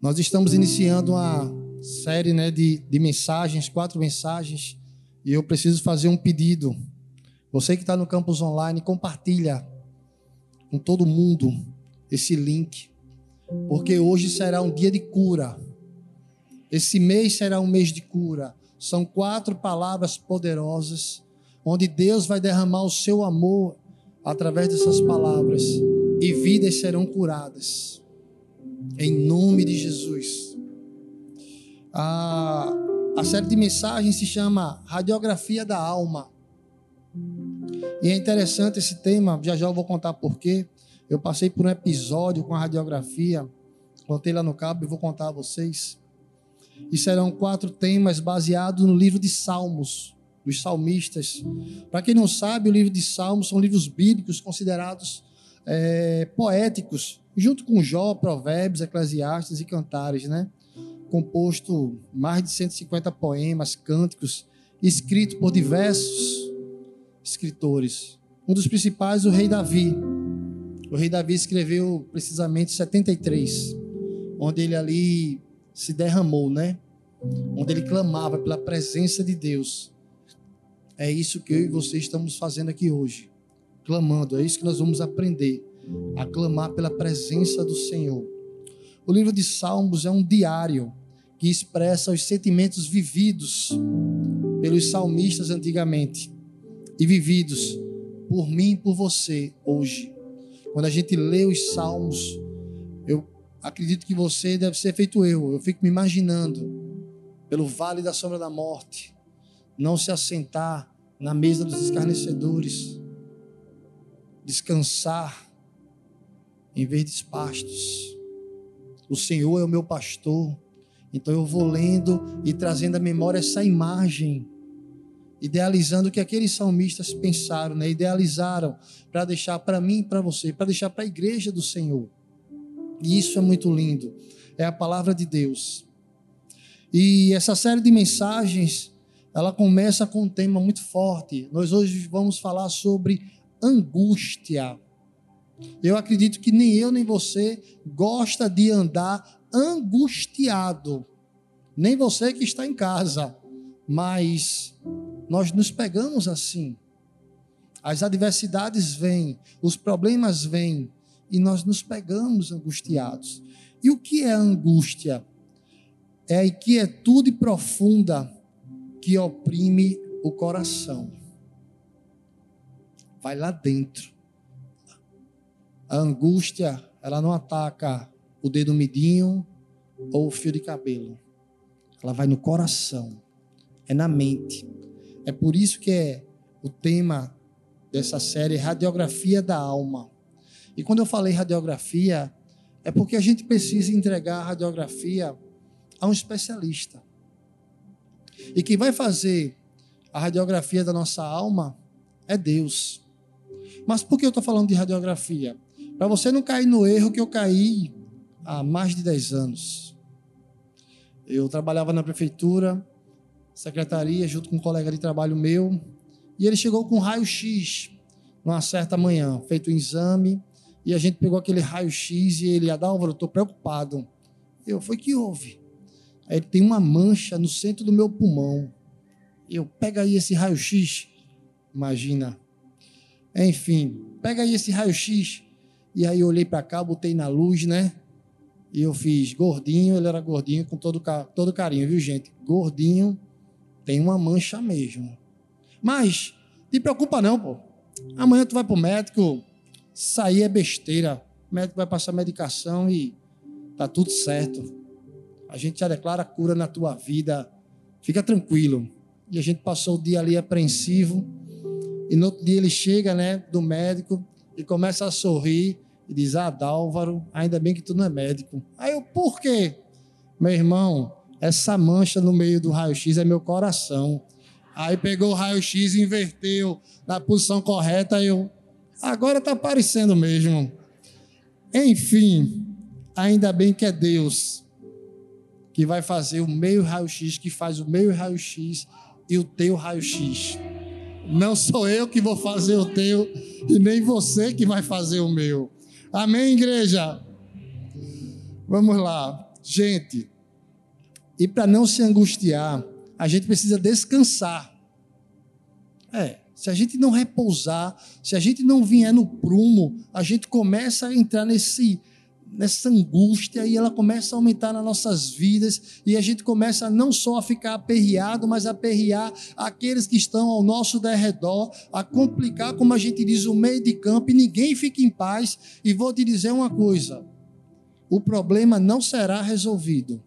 Nós estamos iniciando uma série né, de, de mensagens, quatro mensagens, e eu preciso fazer um pedido. Você que está no campus online, compartilha com todo mundo esse link, porque hoje será um dia de cura. Esse mês será um mês de cura. São quatro palavras poderosas, onde Deus vai derramar o seu amor através dessas palavras, e vidas serão curadas em nome de Jesus. A, a série de mensagens se chama Radiografia da Alma. E é interessante esse tema, já já eu vou contar porquê. Eu passei por um episódio com a radiografia, contei lá no cabo e vou contar a vocês. E serão quatro temas baseados no livro de Salmos, dos salmistas. Para quem não sabe, o livro de Salmos são livros bíblicos considerados é, poéticos junto com Jó, Provérbios, Eclesiastes e Cantares, né? Composto mais de 150 poemas, cânticos, escritos por diversos escritores. Um dos principais, o rei Davi. O rei Davi escreveu precisamente 73, onde ele ali se derramou, né? Onde ele clamava pela presença de Deus. É isso que eu e você estamos fazendo aqui hoje, clamando. É isso que nós vamos aprender a clamar pela presença do Senhor. O livro de Salmos é um diário que expressa os sentimentos vividos pelos salmistas antigamente e vividos por mim e por você hoje. Quando a gente lê os salmos, eu acredito que você deve ser feito eu. Eu fico me imaginando pelo vale da sombra da morte, não se assentar na mesa dos escarnecedores, descansar em verdes pastos. O Senhor é o meu pastor. Então eu vou lendo e trazendo à memória essa imagem, idealizando o que aqueles salmistas pensaram, né? idealizaram para deixar para mim e para você, para deixar para a igreja do Senhor. E isso é muito lindo. É a palavra de Deus. E essa série de mensagens, ela começa com um tema muito forte. Nós hoje vamos falar sobre angústia. Eu acredito que nem eu nem você gosta de andar angustiado. Nem você que está em casa. Mas nós nos pegamos assim. As adversidades vêm, os problemas vêm e nós nos pegamos angustiados. E o que é angústia? É a inquietude profunda que oprime o coração. Vai lá dentro a angústia, ela não ataca o dedo midinho ou o fio de cabelo. Ela vai no coração, é na mente. É por isso que é o tema dessa série Radiografia da Alma. E quando eu falei radiografia, é porque a gente precisa entregar a radiografia a um especialista. E quem vai fazer a radiografia da nossa alma é Deus. Mas por que eu estou falando de radiografia? Para você não cair no erro que eu caí há mais de 10 anos. Eu trabalhava na prefeitura, secretaria, junto com um colega de trabalho meu, e ele chegou com raio-x numa certa manhã, feito o um exame, e a gente pegou aquele raio-x e ele, Adálvaro, eu estou preocupado. Eu, foi que houve? Aí ele tem uma mancha no centro do meu pulmão. Eu, pega aí esse raio-x. Imagina. Enfim, pega aí esse raio-x. E aí eu olhei para cá, botei na luz, né? E eu fiz gordinho, ele era gordinho com todo, todo carinho, viu, gente? Gordinho tem uma mancha mesmo. Mas, te preocupa não, pô. Amanhã tu vai pro médico, sair é besteira. O médico vai passar medicação e tá tudo certo. A gente já declara cura na tua vida. Fica tranquilo. E a gente passou o dia ali apreensivo. E no outro dia ele chega, né, do médico e começa a sorrir e diz: Ah, Dálvaro, ainda bem que tu não é médico. Aí eu, por quê? Meu irmão, essa mancha no meio do raio-x é meu coração. Aí pegou o raio-x e inverteu na posição correta. Eu, agora tá aparecendo mesmo. Enfim, ainda bem que é Deus que vai fazer o meio raio-x, que faz o meio raio-x e o teu raio-x. Não sou eu que vou fazer o teu e nem você que vai fazer o meu. Amém, igreja? Vamos lá. gente, e para não se angustiar, a gente precisa descansar. É, se a gente não repousar, se a gente não vier no prumo, a gente começa a entrar nesse nessa angústia e ela começa a aumentar nas nossas vidas e a gente começa não só a ficar aperreado, mas a aperrear aqueles que estão ao nosso derredor, a complicar, como a gente diz, o meio de campo e ninguém fica em paz. E vou te dizer uma coisa: o problema não será resolvido.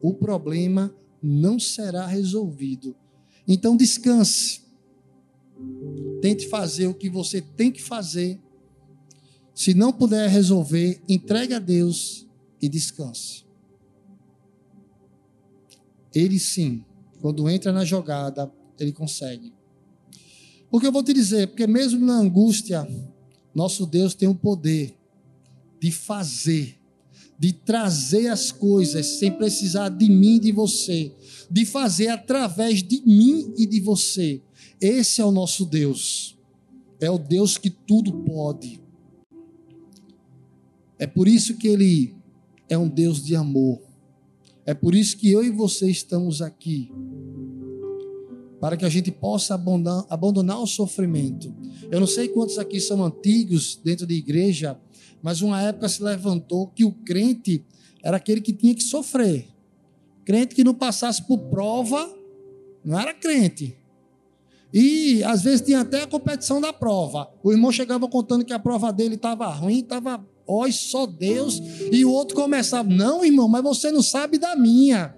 O problema não será resolvido então descanse. Tente fazer o que você tem que fazer. Se não puder resolver, entregue a Deus e descanse. Ele sim, quando entra na jogada, ele consegue. Porque eu vou te dizer, porque mesmo na angústia, nosso Deus tem o poder de fazer de trazer as coisas sem precisar de mim e de você, de fazer através de mim e de você. Esse é o nosso Deus. É o Deus que tudo pode. É por isso que ele é um Deus de amor. É por isso que eu e você estamos aqui. Para que a gente possa abandonar, abandonar o sofrimento. Eu não sei quantos aqui são antigos dentro da igreja, mas uma época se levantou que o crente era aquele que tinha que sofrer. Crente que não passasse por prova, não era crente. E às vezes tinha até a competição da prova. O irmão chegava contando que a prova dele estava ruim, estava, ó, só Deus. E o outro começava, não, irmão, mas você não sabe da minha.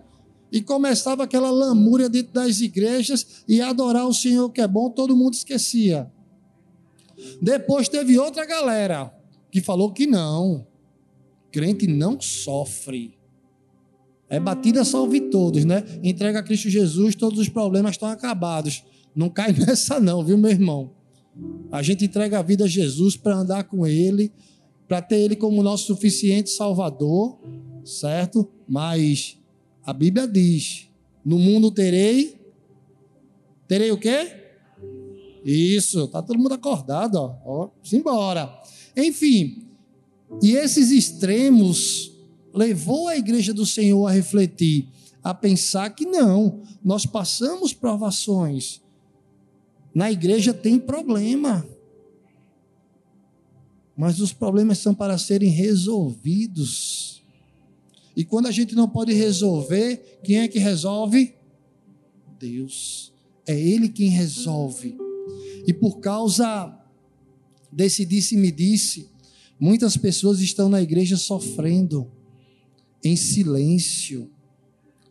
E começava aquela lamúria dentro das igrejas e adorar o Senhor que é bom, todo mundo esquecia. Depois teve outra galera que falou que não. Crente não sofre. É batida salve todos, né? Entrega a Cristo Jesus, todos os problemas estão acabados. Não cai nessa não, viu, meu irmão? A gente entrega a vida a Jesus para andar com ele, para ter ele como nosso suficiente salvador, certo? Mas a Bíblia diz: "No mundo terei terei o quê? Isso, tá todo mundo acordado, ó. ó simbora. Enfim, e esses extremos levou a igreja do Senhor a refletir, a pensar que não, nós passamos provações. Na igreja tem problema. Mas os problemas são para serem resolvidos. E quando a gente não pode resolver, quem é que resolve? Deus. É Ele quem resolve. E por causa desse disse-me disse, muitas pessoas estão na igreja sofrendo, em silêncio,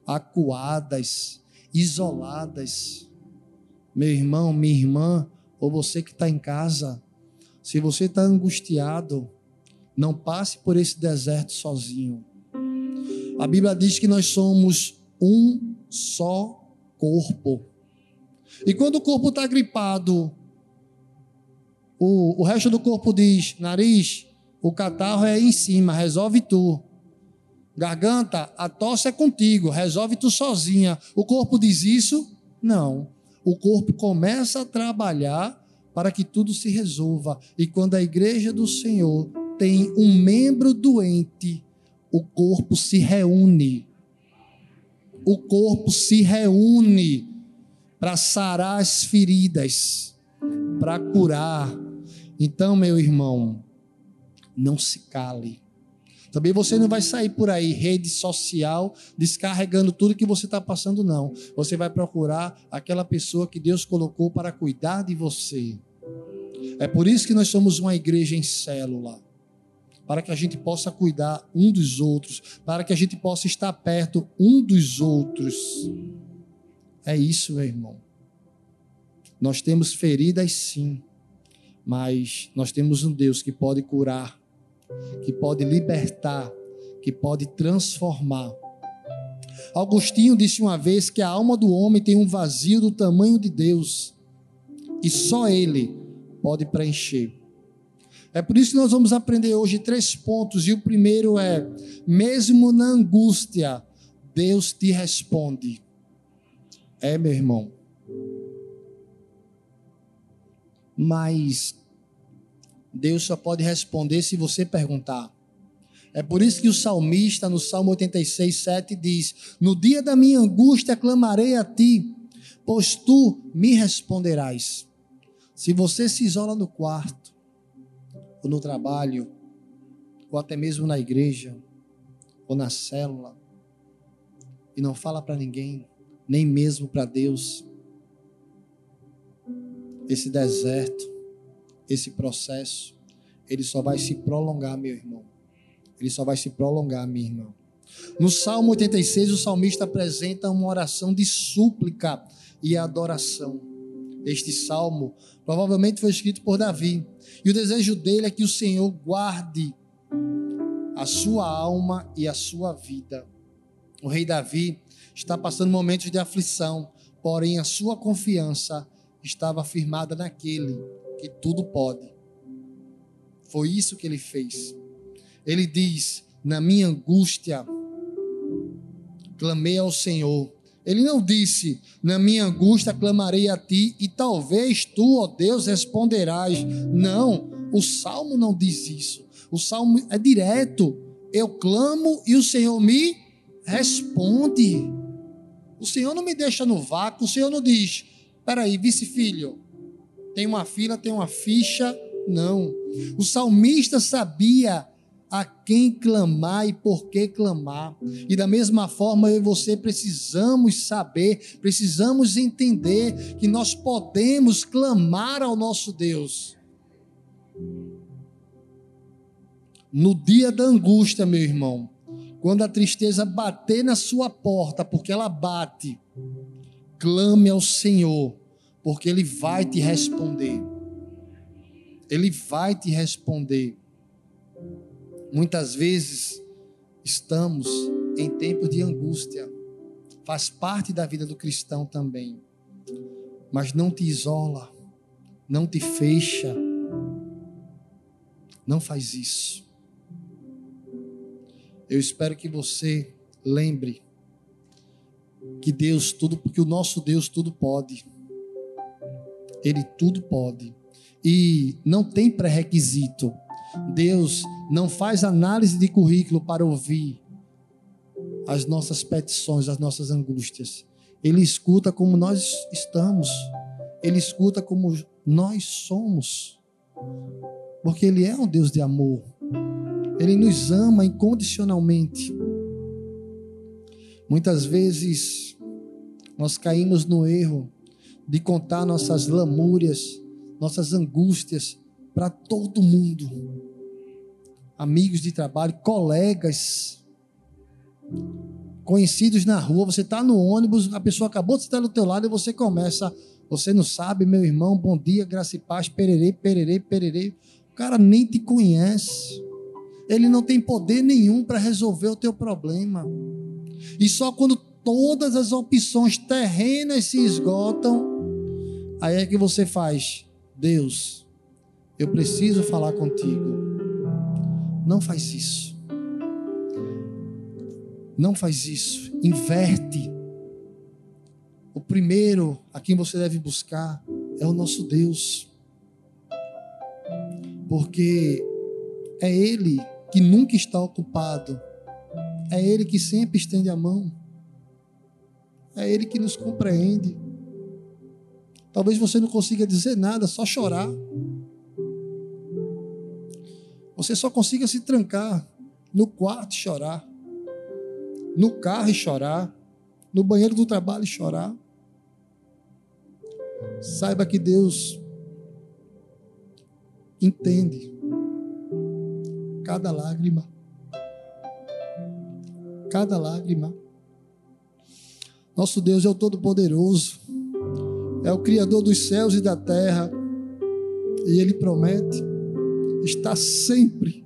acuadas, isoladas. Meu irmão, minha irmã, ou você que está em casa, se você está angustiado, não passe por esse deserto sozinho. A Bíblia diz que nós somos um só corpo. E quando o corpo está gripado, o, o resto do corpo diz: nariz, o catarro é em cima, resolve tu. Garganta, a tosse é contigo, resolve tu sozinha. O corpo diz isso? Não. O corpo começa a trabalhar para que tudo se resolva. E quando a igreja do Senhor tem um membro doente, o corpo se reúne. O corpo se reúne para sarar as feridas, para curar, então, meu irmão, não se cale. Também você não vai sair por aí, rede social, descarregando tudo que você está passando, não. Você vai procurar aquela pessoa que Deus colocou para cuidar de você. É por isso que nós somos uma igreja em célula. Para que a gente possa cuidar um dos outros, para que a gente possa estar perto um dos outros. É isso, meu irmão. Nós temos feridas sim mas nós temos um Deus que pode curar, que pode libertar, que pode transformar. Augustinho disse uma vez que a alma do homem tem um vazio do tamanho de Deus e só Ele pode preencher. É por isso que nós vamos aprender hoje três pontos, e o primeiro é: mesmo na angústia, Deus te responde. É, meu irmão, mas Deus só pode responder se você perguntar. É por isso que o salmista, no Salmo 86, 7, diz: No dia da minha angústia clamarei a ti, pois tu me responderás. Se você se isola no quarto, ou no trabalho, ou até mesmo na igreja, ou na célula, e não fala para ninguém, nem mesmo para Deus, esse deserto, esse processo, ele só vai se prolongar, meu irmão. Ele só vai se prolongar, minha irmã. No Salmo 86, o salmista apresenta uma oração de súplica e adoração. Este salmo provavelmente foi escrito por Davi. E o desejo dele é que o Senhor guarde a sua alma e a sua vida. O rei Davi está passando momentos de aflição, porém a sua confiança estava firmada naquele que tudo pode. Foi isso que ele fez. Ele diz: Na minha angústia, clamei ao Senhor. Ele não disse: Na minha angústia clamarei a ti, e talvez tu, ó Deus, responderás. Não, o salmo não diz isso. O salmo é direto. Eu clamo e o Senhor me responde. O Senhor não me deixa no vácuo. O Senhor não diz: Peraí, vice-filho, tem uma fila, tem uma ficha. Não. O salmista sabia a quem clamar e por que clamar. E da mesma forma, eu e você precisamos saber, precisamos entender que nós podemos clamar ao nosso Deus. No dia da angústia, meu irmão, quando a tristeza bater na sua porta, porque ela bate, clame ao Senhor, porque Ele vai te responder. Ele vai te responder. Muitas vezes estamos em tempos de angústia, faz parte da vida do cristão também, mas não te isola, não te fecha, não faz isso. Eu espero que você lembre que Deus tudo, porque o nosso Deus tudo pode. Ele tudo pode. E não tem pré-requisito. Deus não faz análise de currículo para ouvir as nossas petições, as nossas angústias. Ele escuta como nós estamos. Ele escuta como nós somos. Porque Ele é um Deus de amor. Ele nos ama incondicionalmente. Muitas vezes nós caímos no erro de contar nossas lamúrias, nossas angústias para todo mundo. Amigos de trabalho, colegas, conhecidos na rua, você está no ônibus, a pessoa acabou de estar do teu lado e você começa, você não sabe, meu irmão, bom dia, graça e paz, pererei, pererei, pererei. O cara nem te conhece. Ele não tem poder nenhum para resolver o teu problema. E só quando todas as opções terrenas se esgotam, aí é que você faz, Deus, eu preciso falar contigo. Não faz isso. Não faz isso. Inverte. O primeiro a quem você deve buscar é o nosso Deus. Porque é Ele que nunca está ocupado. É Ele que sempre estende a mão. É Ele que nos compreende. Talvez você não consiga dizer nada, só chorar. Você só consiga se trancar no quarto e chorar, no carro e chorar, no banheiro do trabalho e chorar. Saiba que Deus entende cada lágrima. Cada lágrima. Nosso Deus é o Todo-Poderoso, é o Criador dos céus e da terra, e Ele promete estar sempre,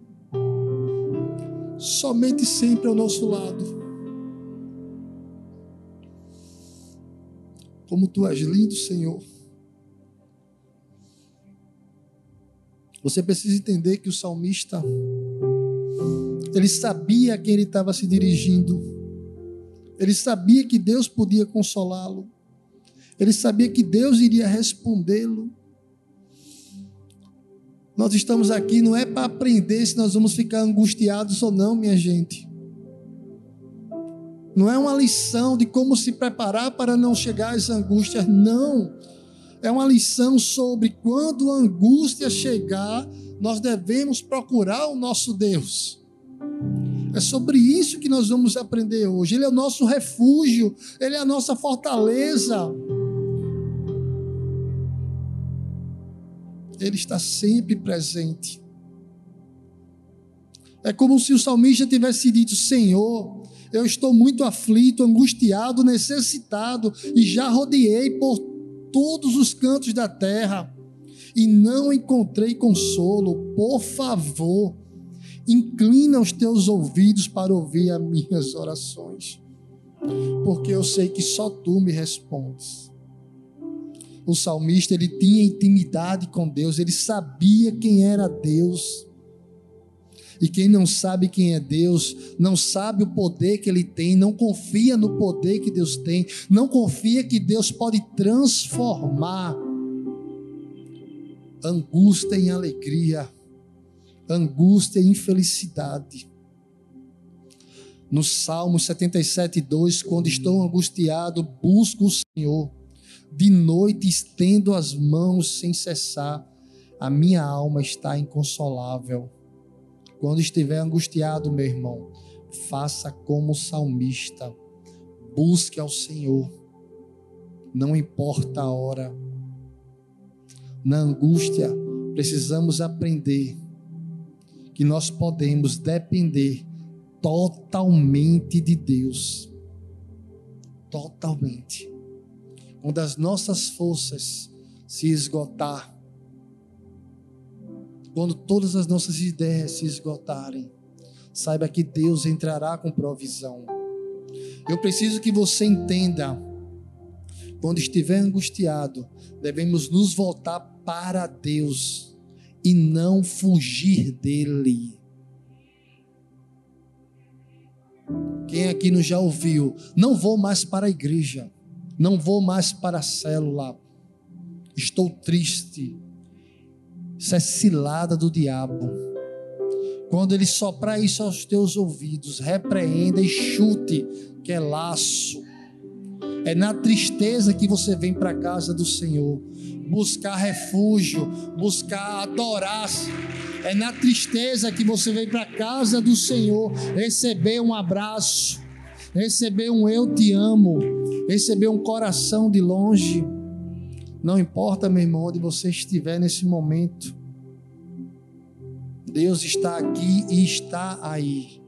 somente sempre ao nosso lado. Como tu és lindo, Senhor. Você precisa entender que o salmista ele sabia a quem ele estava se dirigindo. Ele sabia que Deus podia consolá-lo. Ele sabia que Deus iria respondê-lo. Nós estamos aqui não é para aprender se nós vamos ficar angustiados ou não, minha gente. Não é uma lição de como se preparar para não chegar às angústias, não. É uma lição sobre quando a angústia chegar, nós devemos procurar o nosso Deus. É sobre isso que nós vamos aprender hoje. Ele é o nosso refúgio, ele é a nossa fortaleza. Ele está sempre presente. É como se o salmista tivesse dito: Senhor, eu estou muito aflito, angustiado, necessitado, e já rodeei por todos os cantos da terra e não encontrei consolo. Por favor, inclina os teus ouvidos para ouvir as minhas orações, porque eu sei que só tu me respondes. O salmista ele tinha intimidade com Deus, ele sabia quem era Deus. E quem não sabe quem é Deus, não sabe o poder que Ele tem, não confia no poder que Deus tem, não confia que Deus pode transformar angústia em alegria, angústia em felicidade. No Salmo 77, 2, quando estou angustiado, busco o Senhor, de noite estendo as mãos sem cessar, a minha alma está inconsolável. Quando estiver angustiado, meu irmão, faça como o salmista. Busque ao Senhor. Não importa a hora. Na angústia, precisamos aprender que nós podemos depender totalmente de Deus. Totalmente. Quando as nossas forças se esgotar, quando todas as nossas ideias se esgotarem, saiba que Deus entrará com provisão. Eu preciso que você entenda. Quando estiver angustiado, devemos nos voltar para Deus e não fugir dele. Quem aqui não já ouviu? Não vou mais para a igreja, não vou mais para a célula. Estou triste, isso é cilada do diabo. Quando ele soprar isso aos teus ouvidos, repreenda e chute, que é laço. É na tristeza que você vem para a casa do Senhor, buscar refúgio, buscar adorar. É na tristeza que você vem para a casa do Senhor, receber um abraço, receber um eu te amo, receber um coração de longe. Não importa, meu irmão, onde você estiver nesse momento. Deus está aqui e está aí.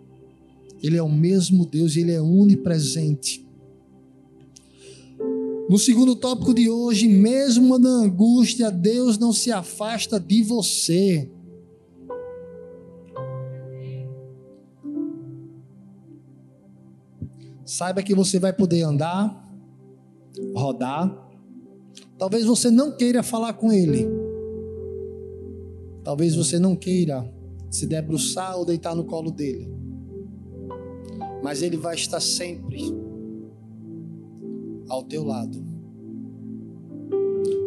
Ele é o mesmo Deus, ele é onipresente. No segundo tópico de hoje, mesmo na angústia, Deus não se afasta de você. Saiba que você vai poder andar, rodar, Talvez você não queira falar com Ele. Talvez você não queira se debruçar ou deitar no colo dele. Mas Ele vai estar sempre ao teu lado.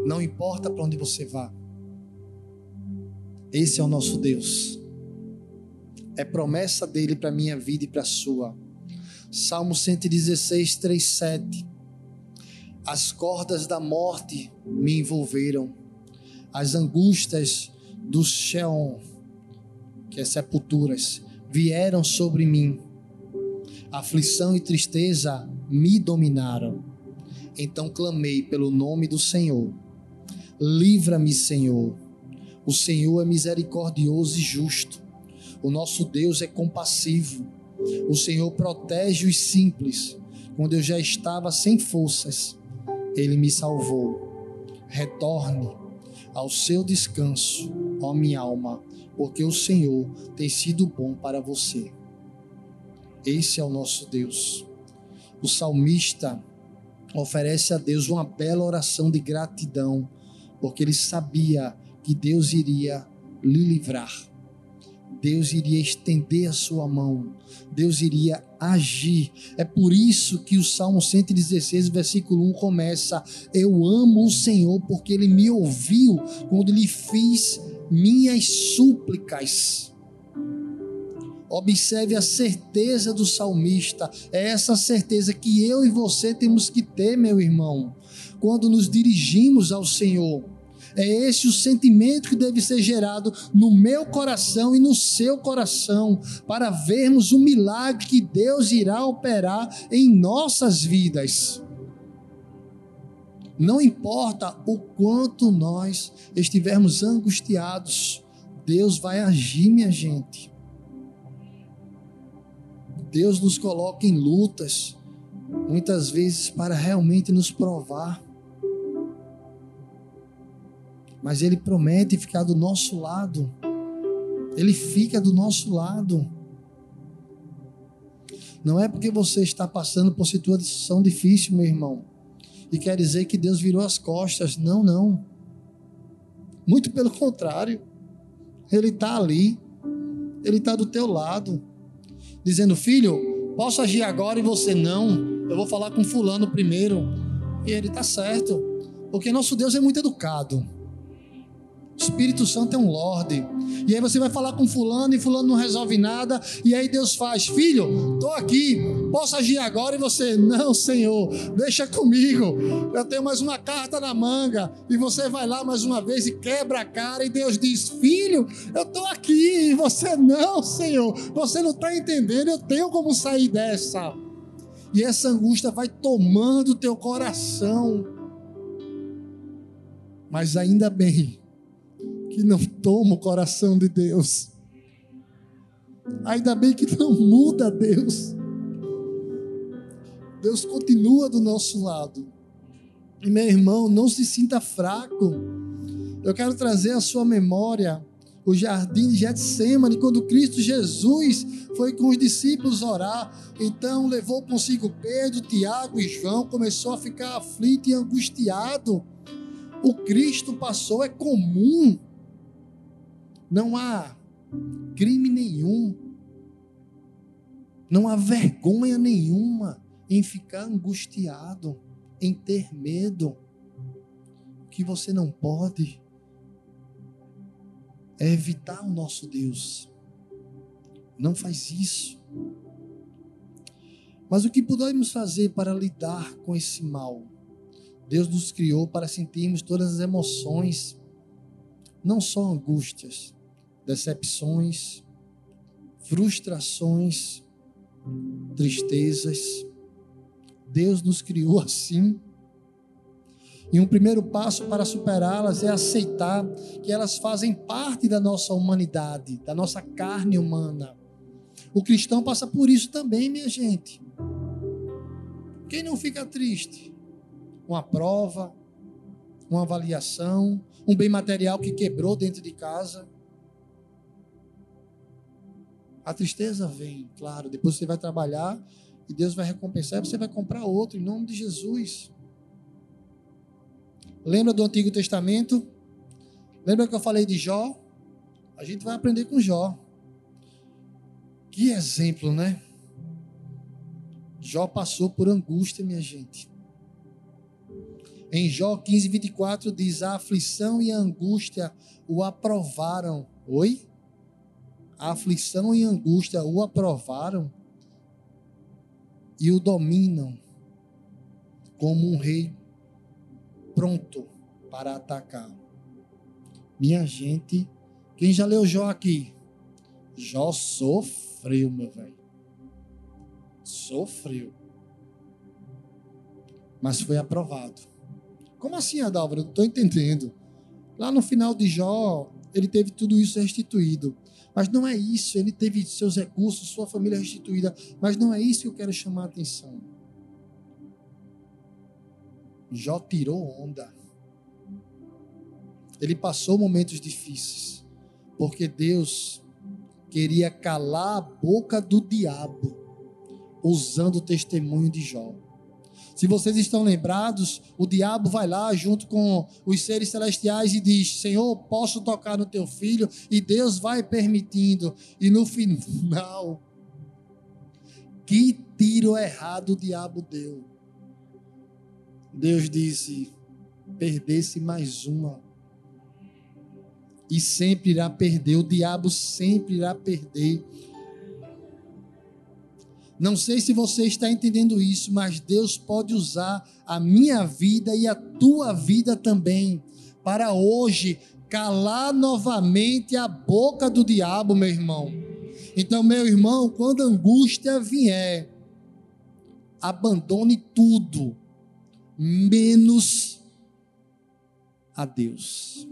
Não importa para onde você vá. Esse é o nosso Deus. É promessa dele para minha vida e para a sua. Salmo 116, 3, 7. As cordas da morte me envolveram, as angústias do Sheol, que é sepulturas, vieram sobre mim. Aflição e tristeza me dominaram. Então clamei pelo nome do Senhor. Livra-me, Senhor. O Senhor é misericordioso e justo. O nosso Deus é compassivo. O Senhor protege os simples. Quando eu já estava sem forças, ele me salvou. Retorne ao seu descanso, ó minha alma, porque o Senhor tem sido bom para você. Esse é o nosso Deus. O salmista oferece a Deus uma bela oração de gratidão, porque ele sabia que Deus iria lhe livrar. Deus iria estender a sua mão, Deus iria agir. É por isso que o Salmo 116, versículo 1 começa: Eu amo o Senhor porque ele me ouviu quando lhe fiz minhas súplicas. Observe a certeza do salmista. É essa certeza que eu e você temos que ter, meu irmão, quando nos dirigimos ao Senhor. É esse o sentimento que deve ser gerado no meu coração e no seu coração, para vermos o milagre que Deus irá operar em nossas vidas. Não importa o quanto nós estivermos angustiados, Deus vai agir, minha gente. Deus nos coloca em lutas, muitas vezes para realmente nos provar. Mas Ele promete ficar do nosso lado. Ele fica do nosso lado. Não é porque você está passando por situação difícil, meu irmão, e quer dizer que Deus virou as costas. Não, não. Muito pelo contrário. Ele está ali. Ele está do teu lado dizendo: Filho, posso agir agora e você não? Eu vou falar com Fulano primeiro. E ele está certo, porque nosso Deus é muito educado. Espírito Santo é um Lorde. E aí você vai falar com fulano e fulano não resolve nada. E aí Deus faz, filho, estou aqui, posso agir agora? E você, não, Senhor, deixa comigo. Eu tenho mais uma carta na manga. E você vai lá mais uma vez e quebra a cara. E Deus diz, filho, eu estou aqui. E você, não, Senhor, você não está entendendo. Eu tenho como sair dessa. E essa angústia vai tomando o teu coração. Mas ainda bem que não toma o coração de Deus. Ainda bem que não muda Deus. Deus continua do nosso lado. E meu irmão, não se sinta fraco. Eu quero trazer à sua memória o jardim de Getsemane, quando Cristo Jesus foi com os discípulos orar. Então levou consigo Pedro, Tiago e João, começou a ficar aflito e angustiado. O Cristo passou, é comum não há crime nenhum, não há vergonha nenhuma em ficar angustiado, em ter medo. O que você não pode é evitar o nosso Deus. Não faz isso. Mas o que podemos fazer para lidar com esse mal? Deus nos criou para sentirmos todas as emoções, não só angústias, decepções, frustrações, tristezas. Deus nos criou assim. E um primeiro passo para superá-las é aceitar que elas fazem parte da nossa humanidade, da nossa carne humana. O cristão passa por isso também, minha gente. Quem não fica triste? Uma prova, uma avaliação, um bem material que quebrou dentro de casa. A tristeza vem, claro, depois você vai trabalhar e Deus vai recompensar e você vai comprar outro em nome de Jesus. Lembra do Antigo Testamento? Lembra que eu falei de Jó? A gente vai aprender com Jó. Que exemplo, né? Jó passou por angústia, minha gente. Em Jó 15, 24 diz: A aflição e a angústia o aprovaram. Oi? A aflição e angústia o aprovaram e o dominam como um rei pronto para atacar. Minha gente, quem já leu Jó aqui? Jó sofreu, meu velho. Sofreu. Mas foi aprovado. Como assim, Adalva? Eu não estou entendendo. Lá no final de Jó, ele teve tudo isso restituído. Mas não é isso, ele teve seus recursos, sua família restituída, mas não é isso que eu quero chamar a atenção. Jó tirou onda. Ele passou momentos difíceis, porque Deus queria calar a boca do diabo, usando o testemunho de Jó. Se vocês estão lembrados, o diabo vai lá junto com os seres celestiais e diz: Senhor, posso tocar no teu filho? E Deus vai permitindo. E no final, que tiro errado o diabo deu. Deus disse: perdesse mais uma. e sempre irá perder. O diabo sempre irá perder. Não sei se você está entendendo isso, mas Deus pode usar a minha vida e a tua vida também para hoje calar novamente a boca do diabo, meu irmão. Então, meu irmão, quando a angústia vier, abandone tudo, menos a Deus,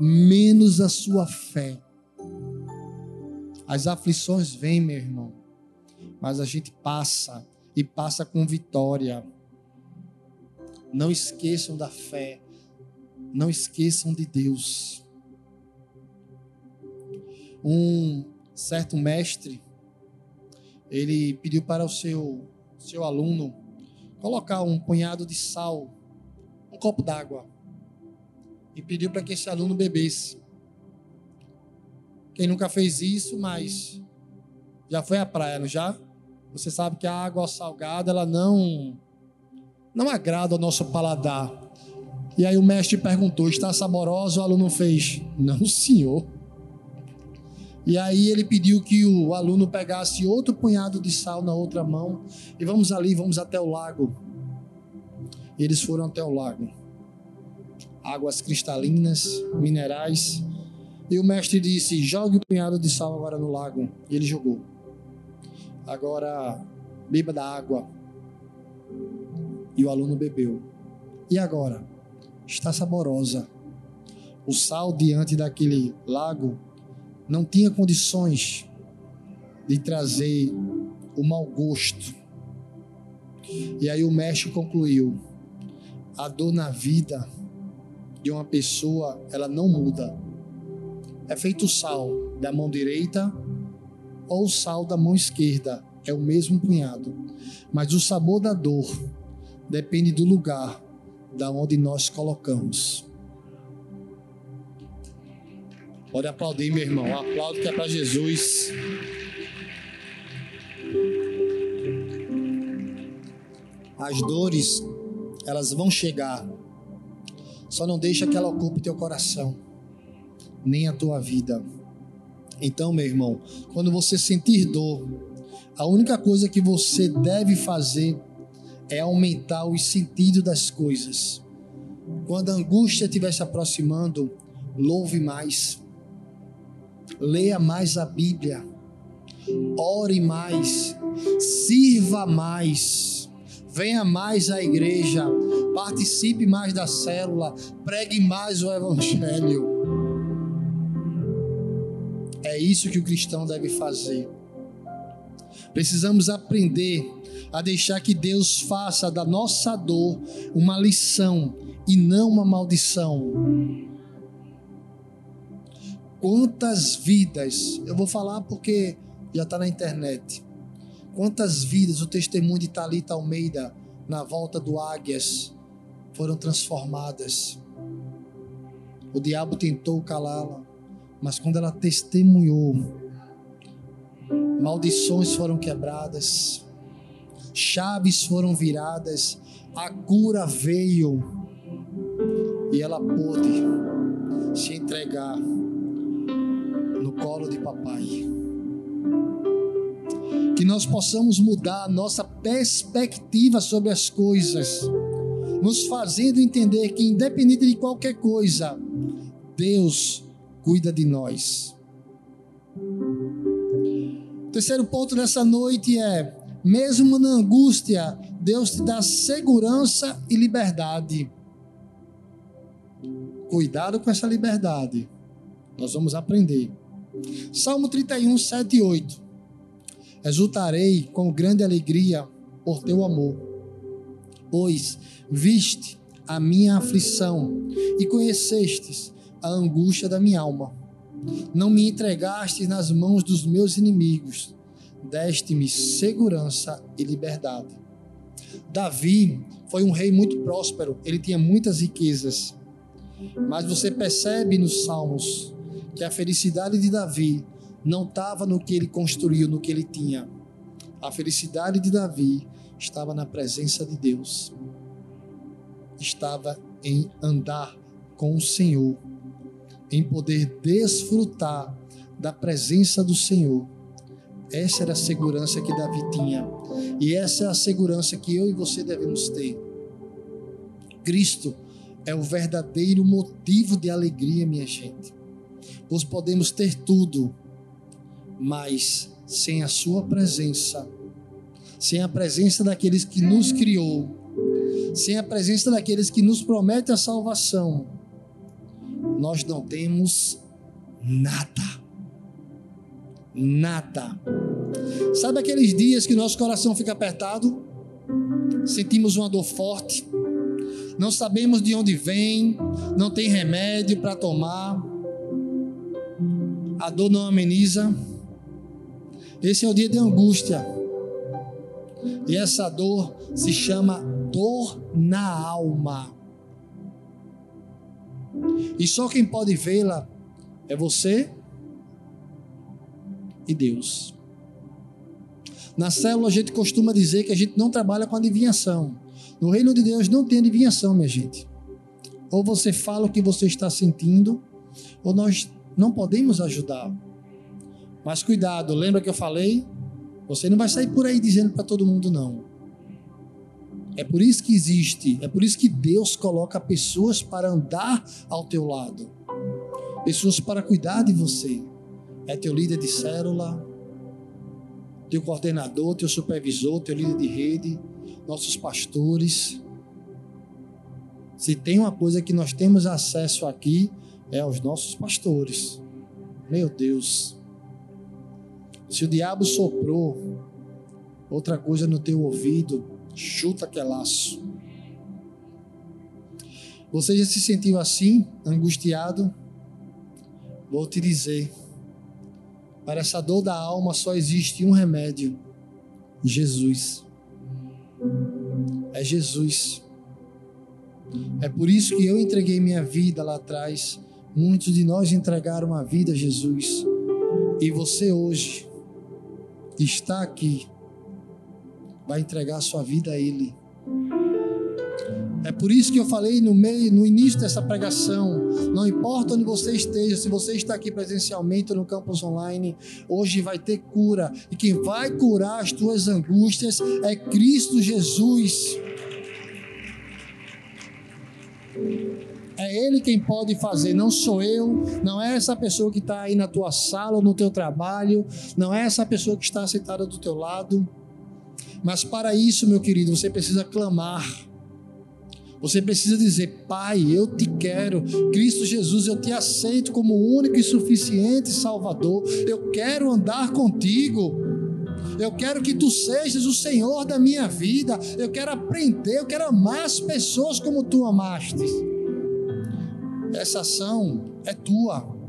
menos a sua fé. As aflições vêm, meu irmão, mas a gente passa e passa com vitória. Não esqueçam da fé, não esqueçam de Deus. Um certo mestre, ele pediu para o seu, seu aluno colocar um punhado de sal, um copo d'água, e pediu para que esse aluno bebesse. Quem nunca fez isso, mas já foi à praia, não já? Você sabe que a água salgada, ela não não agrada ao nosso paladar. E aí o mestre perguntou: está saboroso? O aluno fez: Não, senhor. E aí ele pediu que o aluno pegasse outro punhado de sal na outra mão e vamos ali, vamos até o lago. E eles foram até o lago. Águas cristalinas, minerais. E o mestre disse: Jogue o punhado de sal agora no lago. E ele jogou. Agora beba da água. E o aluno bebeu. E agora? Está saborosa. O sal diante daquele lago não tinha condições de trazer o mau gosto. E aí o mestre concluiu: a dor na vida de uma pessoa, ela não muda. É feito sal da mão direita ou o sal da mão esquerda, é o mesmo punhado. Mas o sabor da dor depende do lugar da onde nós colocamos. Pode aplaudir, meu irmão. Aplauso que é para Jesus. As dores, elas vão chegar. Só não deixa que ela ocupe teu coração, nem a tua vida. Então, meu irmão, quando você sentir dor, a única coisa que você deve fazer é aumentar o sentido das coisas. Quando a angústia estiver se aproximando, louve mais. Leia mais a Bíblia, ore mais, sirva mais, venha mais à igreja, participe mais da célula, pregue mais o Evangelho. É isso que o cristão deve fazer. Precisamos aprender a deixar que Deus faça da nossa dor uma lição e não uma maldição. Quantas vidas, eu vou falar porque já está na internet. Quantas vidas o testemunho de Talita Almeida na volta do Águias foram transformadas. O diabo tentou calá-la, mas quando ela testemunhou, maldições foram quebradas, chaves foram viradas, a cura veio e ela pôde se entregar no colo de papai. Que nós possamos mudar nossa perspectiva sobre as coisas, nos fazendo entender que, independente de qualquer coisa, Deus cuida de nós. O terceiro ponto dessa noite é: mesmo na angústia, Deus te dá segurança e liberdade. Cuidado com essa liberdade. Nós vamos aprender. Salmo 31, 7 e 8. Exultarei com grande alegria por teu amor, pois viste a minha aflição e conhecestes a angústia da minha alma. Não me entregastes nas mãos dos meus inimigos, deste-me segurança e liberdade. Davi foi um rei muito próspero, ele tinha muitas riquezas. Mas você percebe nos Salmos que a felicidade de Davi não estava no que ele construiu, no que ele tinha. A felicidade de Davi estava na presença de Deus, estava em andar com o Senhor, em poder desfrutar da presença do Senhor. Essa era a segurança que Davi tinha. E essa é a segurança que eu e você devemos ter. Cristo é o verdadeiro motivo de alegria, minha gente. Nós podemos ter tudo, mas sem a Sua presença, sem a presença daqueles que nos criou, sem a presença daqueles que nos prometem a salvação, nós não temos nada. Nada. Sabe aqueles dias que nosso coração fica apertado? Sentimos uma dor forte, não sabemos de onde vem, não tem remédio para tomar, a dor não ameniza. Esse é o dia de angústia. E essa dor se chama dor na alma. E só quem pode vê-la é você e Deus. Na célula a gente costuma dizer que a gente não trabalha com adivinhação. No reino de Deus não tem adivinhação, minha gente. Ou você fala o que você está sentindo, ou nós não podemos ajudar. Mas cuidado, lembra que eu falei? Você não vai sair por aí dizendo para todo mundo não. É por isso que existe, é por isso que Deus coloca pessoas para andar ao teu lado. Pessoas para cuidar de você. É teu líder de célula, teu coordenador, teu supervisor, teu líder de rede, nossos pastores. Se tem uma coisa que nós temos acesso aqui, é aos nossos pastores. Meu Deus. Se o diabo soprou outra coisa no teu ouvido, chuta aquele laço. Você já se sentiu assim, angustiado? Vou te dizer: para essa dor da alma só existe um remédio: Jesus é Jesus. É por isso que eu entreguei minha vida lá atrás. Muitos de nós entregaram a vida a Jesus. E você hoje está aqui, vai entregar a sua vida a Ele. É por isso que eu falei no meio, no início dessa pregação, não importa onde você esteja, se você está aqui presencialmente no campus online, hoje vai ter cura. E quem vai curar as tuas angústias é Cristo Jesus. É Ele quem pode fazer, não sou eu, não é essa pessoa que está aí na tua sala ou no teu trabalho, não é essa pessoa que está sentada do teu lado. Mas para isso, meu querido, você precisa clamar você precisa dizer: Pai, eu te quero. Cristo Jesus, eu te aceito como único e suficiente Salvador. Eu quero andar contigo. Eu quero que tu sejas o Senhor da minha vida. Eu quero aprender, eu quero amar as pessoas como tu amaste. Essa ação é tua.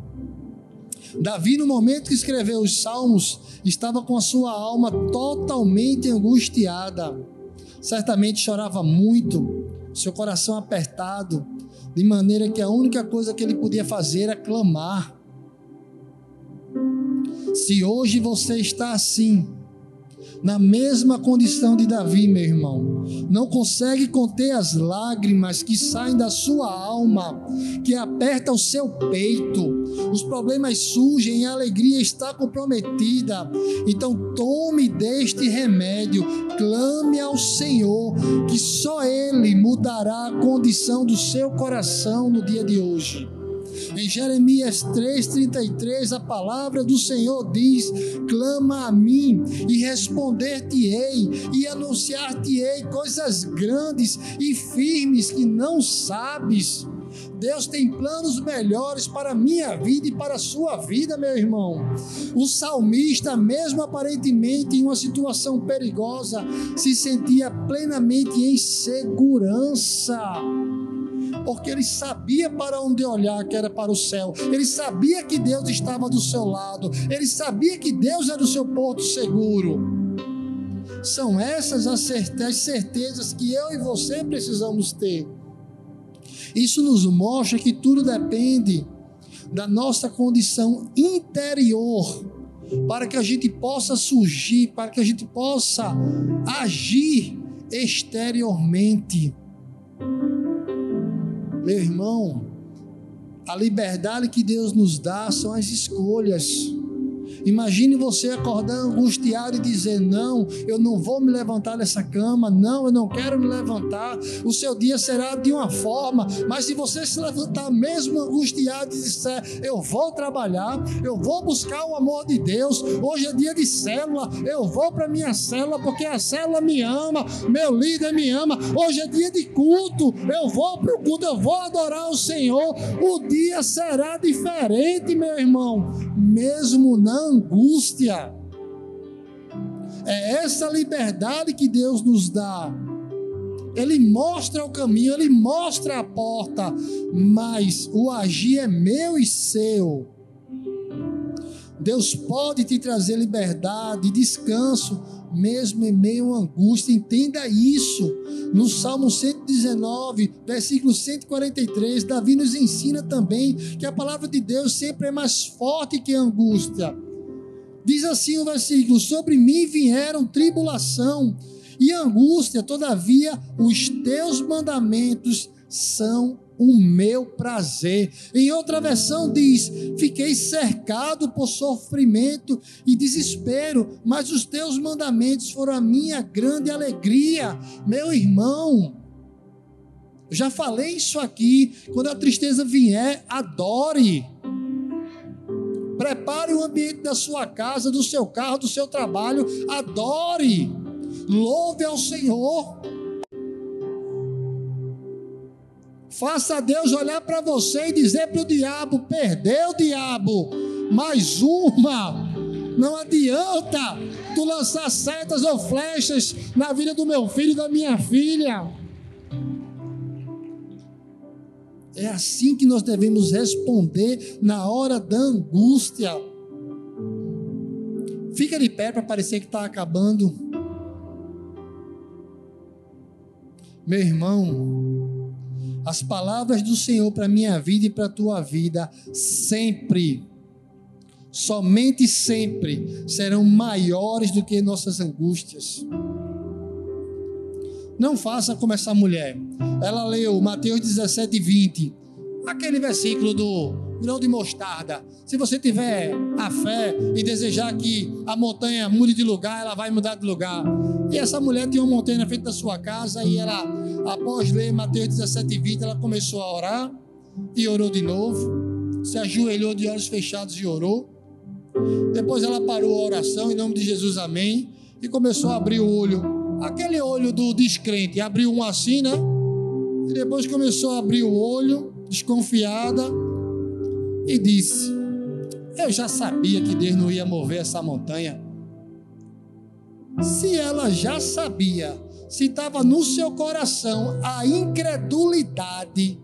Davi, no momento que escreveu os salmos, estava com a sua alma totalmente angustiada. Certamente chorava muito, seu coração apertado, de maneira que a única coisa que ele podia fazer era clamar. Se hoje você está assim, na mesma condição de Davi, meu irmão. Não consegue conter as lágrimas que saem da sua alma, que aperta o seu peito. Os problemas surgem a alegria está comprometida. Então tome deste remédio, clame ao Senhor, que só Ele mudará a condição do seu coração no dia de hoje. Em Jeremias 3,33, a palavra do Senhor diz: clama a mim e responder-te-ei e anunciar-te-ei coisas grandes e firmes que não sabes. Deus tem planos melhores para a minha vida e para a sua vida, meu irmão. O salmista, mesmo aparentemente em uma situação perigosa, se sentia plenamente em segurança porque ele sabia para onde olhar, que era para o céu. Ele sabia que Deus estava do seu lado. Ele sabia que Deus era o seu porto seguro. São essas as certezas que eu e você precisamos ter. Isso nos mostra que tudo depende da nossa condição interior, para que a gente possa surgir, para que a gente possa agir exteriormente. Meu irmão, A liberdade que Deus nos dá são as escolhas. Imagine você acordar angustiado e dizer: Não, eu não vou me levantar dessa cama, não, eu não quero me levantar. O seu dia será de uma forma, mas se você se levantar mesmo angustiado e disser: Eu vou trabalhar, eu vou buscar o amor de Deus. Hoje é dia de célula, eu vou para minha célula porque a célula me ama, meu líder me ama. Hoje é dia de culto, eu vou para o culto, eu vou adorar o Senhor. O dia será diferente, meu irmão, mesmo não angústia. É essa liberdade que Deus nos dá. Ele mostra o caminho, ele mostra a porta, mas o agir é meu e seu. Deus pode te trazer liberdade, descanso, mesmo em meio à angústia. Entenda isso. No Salmo 119, versículo 143, Davi nos ensina também que a palavra de Deus sempre é mais forte que a angústia. Diz assim o versículo: Sobre mim vieram tribulação e angústia, todavia os teus mandamentos são o meu prazer. Em outra versão diz: Fiquei cercado por sofrimento e desespero, mas os teus mandamentos foram a minha grande alegria. Meu irmão, já falei isso aqui. Quando a tristeza vier, adore. Prepare o ambiente da sua casa, do seu carro, do seu trabalho. Adore. Louve ao Senhor. Faça Deus olhar para você e dizer para o diabo: perdeu, diabo, mais uma. Não adianta tu lançar setas ou flechas na vida do meu filho e da minha filha. É assim que nós devemos responder na hora da angústia. Fica de pé para parecer que está acabando. Meu irmão, as palavras do Senhor para minha vida e para a tua vida sempre, somente sempre, serão maiores do que nossas angústias. Não faça como essa mulher. Ela leu Mateus 17, 20. Aquele versículo do grão de mostarda. Se você tiver a fé e desejar que a montanha mude de lugar, ela vai mudar de lugar. E essa mulher tinha uma montanha na frente da sua casa e ela, após ler Mateus 17, 20, ela começou a orar e orou de novo. Se ajoelhou de olhos fechados e orou. Depois ela parou a oração em nome de Jesus, amém. E começou a abrir o olho aquele olho do descrente, abriu um assim, né? E depois começou a abrir o olho, desconfiada, e disse: Eu já sabia que Deus não ia mover essa montanha. Se ela já sabia, se estava no seu coração a incredulidade,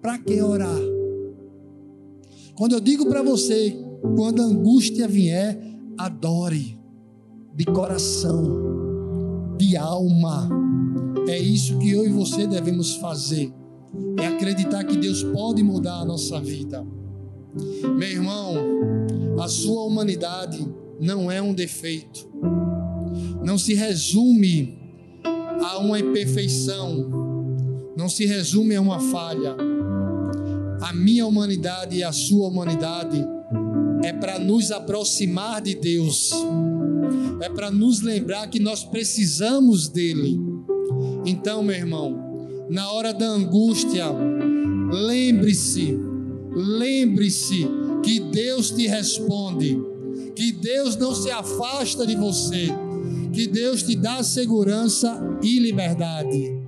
para que orar? Quando eu digo para você, quando a angústia vier, adore de coração de alma. É isso que eu e você devemos fazer. É acreditar que Deus pode mudar a nossa vida. Meu irmão, a sua humanidade não é um defeito. Não se resume a uma imperfeição. Não se resume a uma falha. A minha humanidade e a sua humanidade é para nos aproximar de Deus é para nos lembrar que nós precisamos dele. Então, meu irmão, na hora da angústia, lembre-se, lembre-se que Deus te responde, que Deus não se afasta de você, que Deus te dá segurança e liberdade.